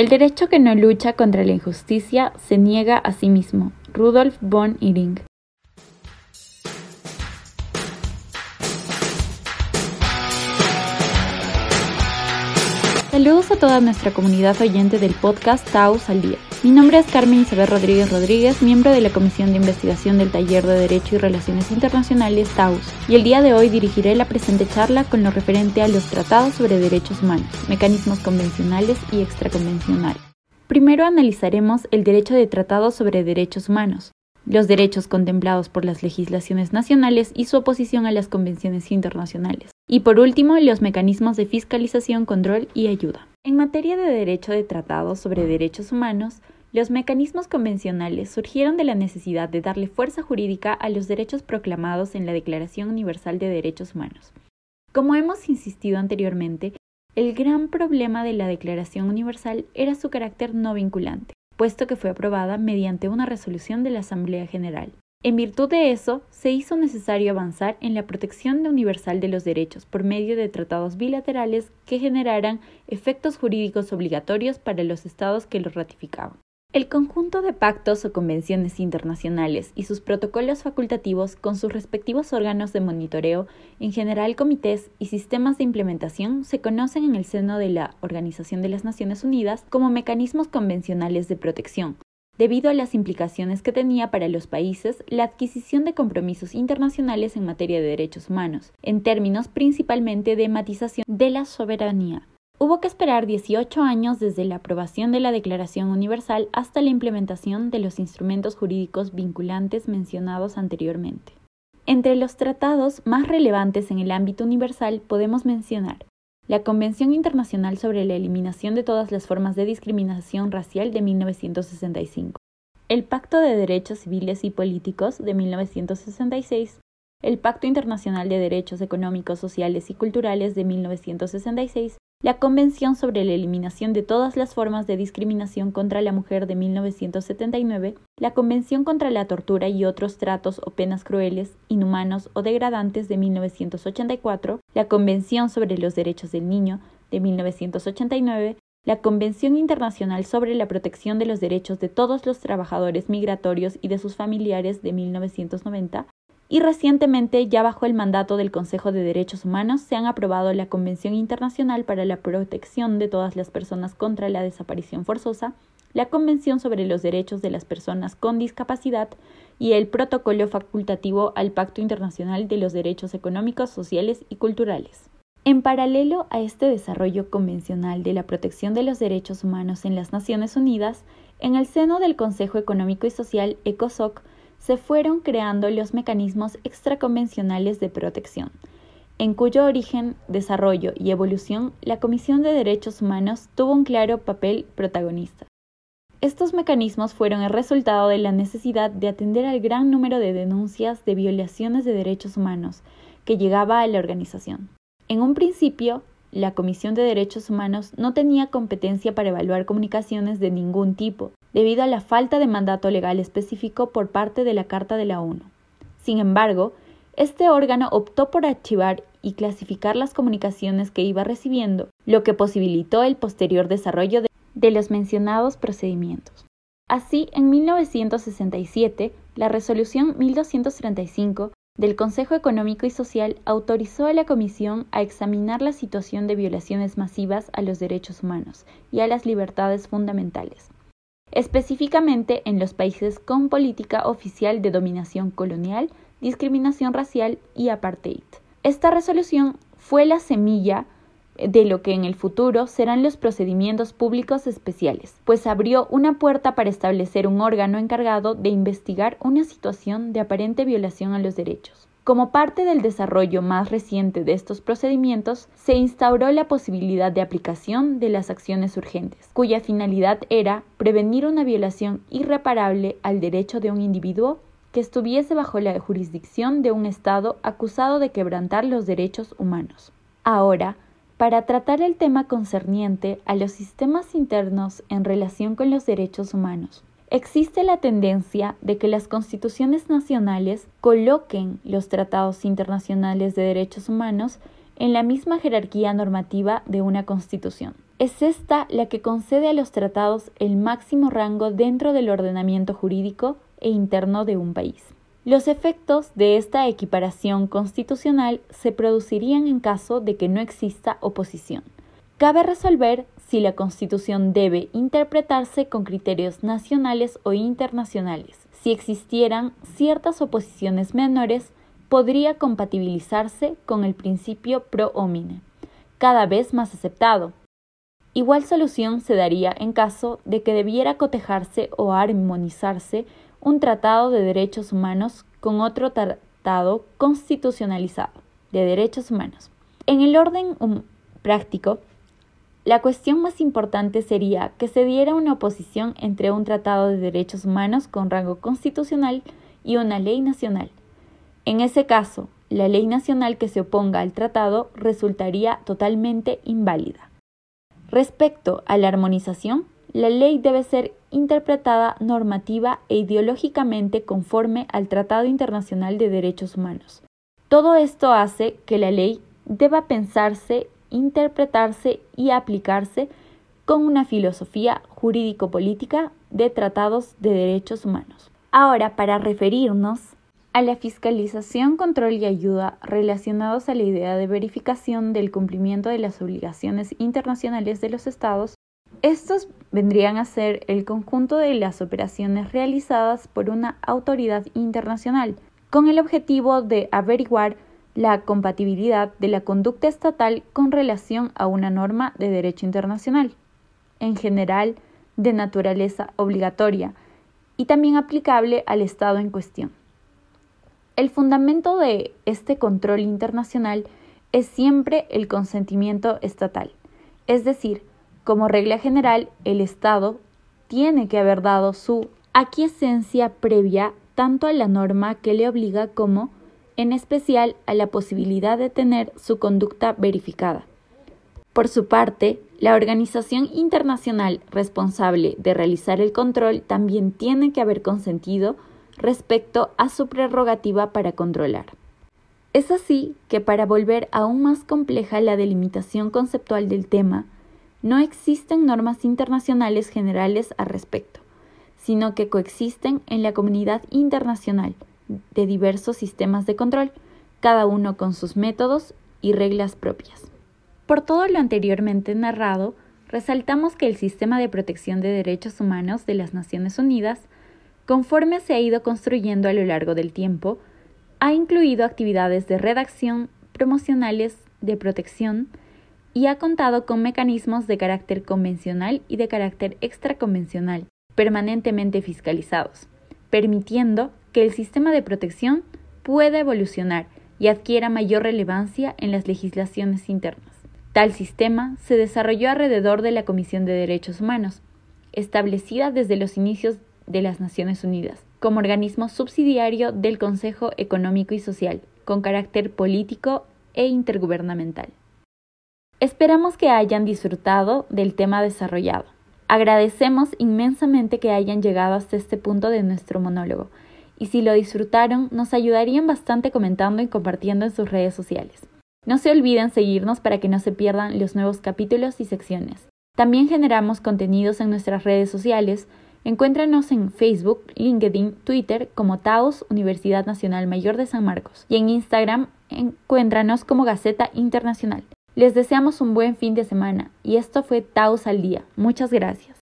El derecho que no lucha contra la injusticia se niega a sí mismo. Rudolf von Iring. Saludos a toda nuestra comunidad oyente del podcast Taos al Día. Mi nombre es Carmen Isabel Rodríguez Rodríguez, miembro de la Comisión de Investigación del Taller de Derecho y Relaciones Internacionales TAUS, y el día de hoy dirigiré la presente charla con lo referente a los tratados sobre derechos humanos, mecanismos convencionales y extraconvencionales. Primero analizaremos el derecho de tratados sobre derechos humanos, los derechos contemplados por las legislaciones nacionales y su oposición a las convenciones internacionales. Y por último, los mecanismos de fiscalización, control y ayuda. En materia de derecho de tratados sobre derechos humanos, los mecanismos convencionales surgieron de la necesidad de darle fuerza jurídica a los derechos proclamados en la Declaración Universal de Derechos Humanos. Como hemos insistido anteriormente, el gran problema de la Declaración Universal era su carácter no vinculante puesto que fue aprobada mediante una resolución de la Asamblea General. En virtud de eso, se hizo necesario avanzar en la protección universal de los derechos por medio de tratados bilaterales que generaran efectos jurídicos obligatorios para los estados que los ratificaban. El conjunto de pactos o convenciones internacionales y sus protocolos facultativos con sus respectivos órganos de monitoreo, en general comités y sistemas de implementación, se conocen en el seno de la Organización de las Naciones Unidas como mecanismos convencionales de protección, debido a las implicaciones que tenía para los países la adquisición de compromisos internacionales en materia de derechos humanos, en términos principalmente de matización de la soberanía. Hubo que esperar 18 años desde la aprobación de la Declaración Universal hasta la implementación de los instrumentos jurídicos vinculantes mencionados anteriormente. Entre los tratados más relevantes en el ámbito universal podemos mencionar la Convención Internacional sobre la Eliminación de todas las formas de discriminación racial de 1965, el Pacto de Derechos Civiles y Políticos de 1966, el Pacto Internacional de Derechos Económicos, Sociales y Culturales de 1966 la Convención sobre la Eliminación de todas las formas de discriminación contra la mujer de 1979, la Convención contra la Tortura y otros tratos o penas crueles, inhumanos o degradantes de 1984, la Convención sobre los Derechos del Niño de 1989, la Convención Internacional sobre la Protección de los Derechos de todos los Trabajadores Migratorios y de sus familiares de 1990, y recientemente, ya bajo el mandato del Consejo de Derechos Humanos, se han aprobado la Convención Internacional para la Protección de todas las personas contra la desaparición forzosa, la Convención sobre los Derechos de las Personas con Discapacidad y el Protocolo facultativo al Pacto Internacional de los Derechos Económicos, Sociales y Culturales. En paralelo a este desarrollo convencional de la protección de los derechos humanos en las Naciones Unidas, en el seno del Consejo Económico y Social ECOSOC se fueron creando los mecanismos extraconvencionales de protección, en cuyo origen, desarrollo y evolución la Comisión de Derechos Humanos tuvo un claro papel protagonista. Estos mecanismos fueron el resultado de la necesidad de atender al gran número de denuncias de violaciones de derechos humanos que llegaba a la organización. En un principio, la Comisión de Derechos Humanos no tenía competencia para evaluar comunicaciones de ningún tipo, debido a la falta de mandato legal específico por parte de la Carta de la ONU. Sin embargo, este órgano optó por archivar y clasificar las comunicaciones que iba recibiendo, lo que posibilitó el posterior desarrollo de, los mencionados procedimientos. Así, en 1967, la resolución 1235 del Consejo Económico y Social autorizó a la Comisión a examinar la situación de violaciones masivas a los derechos humanos y a las libertades fundamentales específicamente en los países con política oficial de dominación colonial, discriminación racial y apartheid. Esta resolución fue la semilla de lo que en el futuro serán los procedimientos públicos especiales, pues abrió una puerta para establecer un órgano encargado de investigar una situación de aparente violación a los derechos. Como parte del desarrollo más reciente de estos procedimientos, se instauró la posibilidad de aplicación de las acciones urgentes, cuya finalidad era prevenir una violación irreparable al derecho de un individuo que estuviese bajo la jurisdicción de un Estado acusado de quebrantar los derechos humanos. Ahora, para tratar el tema concerniente a los sistemas internos en relación con los derechos humanos, Existe la tendencia de que las constituciones nacionales coloquen los tratados internacionales de derechos humanos en la misma jerarquía normativa de una constitución. es esta la que concede a los tratados el máximo rango dentro del ordenamiento jurídico e interno de un país. Los efectos de esta equiparación constitucional se producirían en caso de que no exista oposición. Cabe resolver si la Constitución debe interpretarse con criterios nacionales o internacionales. Si existieran ciertas oposiciones menores, podría compatibilizarse con el principio pro homine, cada vez más aceptado, Igual solución se daría en caso de que debiera cotejarse o armonizarse un tratado de derechos humanos con otro tratado constitucionalizado de derechos humanos. En el orden práctico, la cuestión más importante sería que se diera una oposición entre un tratado de derechos humanos con rango constitucional y una ley nacional. En ese caso, la ley nacional que se oponga al tratado resultaría totalmente inválida. Respecto a la armonización, la ley debe ser interpretada normativa e ideológicamente conforme al Tratado Internacional de Derechos Humanos. Todo esto hace que la ley deba pensarse, interpretarse y aplicarse con una filosofía jurídico-política de tratados de derechos humanos. Ahora, para referirnos a la fiscalización, control y ayuda relacionados a la idea de verificación del cumplimiento de las obligaciones internacionales de los Estados, estos vendrían a ser el conjunto de las operaciones realizadas por una autoridad internacional, con el objetivo de averiguar la compatibilidad de la conducta estatal con relación a una norma de derecho internacional, en general de naturaleza obligatoria, y también aplicable al Estado en cuestión. El fundamento de este control internacional es siempre el consentimiento estatal, es decir, como regla general, el Estado tiene que haber dado su aquiescencia previa tanto a la norma que le obliga como, en especial, a la posibilidad de tener su conducta verificada. Por su parte, la organización internacional responsable de realizar el control también tiene que haber consentido respecto a su prerrogativa para controlar. Es así que para volver aún más compleja la delimitación conceptual del tema, no existen normas internacionales generales al respecto, sino que coexisten en la comunidad internacional de diversos sistemas de control, cada uno con sus métodos y reglas propias. Por todo lo anteriormente narrado, resaltamos que el sistema de protección de derechos humanos de las Naciones Unidas conforme se ha ido construyendo a lo largo del tiempo, ha incluido actividades de redacción, promocionales, de protección y ha contado con mecanismos de carácter convencional y de carácter extraconvencional, permanentemente fiscalizados, permitiendo que el sistema de protección pueda evolucionar y adquiera mayor relevancia en las legislaciones internas. Tal sistema se desarrolló alrededor de la Comisión de Derechos Humanos, establecida desde los inicios de las Naciones Unidas, como organismo subsidiario del Consejo Económico y Social, con carácter político e intergubernamental. Esperamos que hayan disfrutado del tema desarrollado. Agradecemos inmensamente que hayan llegado hasta este punto de nuestro monólogo, y si lo disfrutaron, nos ayudarían bastante comentando y compartiendo en sus redes sociales. No se olviden seguirnos para que no se pierdan los nuevos capítulos y secciones. También generamos contenidos en nuestras redes sociales, Encuéntranos en Facebook, LinkedIn, Twitter como Taos Universidad Nacional Mayor de San Marcos y en Instagram encuéntranos como Gaceta Internacional. Les deseamos un buen fin de semana y esto fue Taos al Día. Muchas gracias.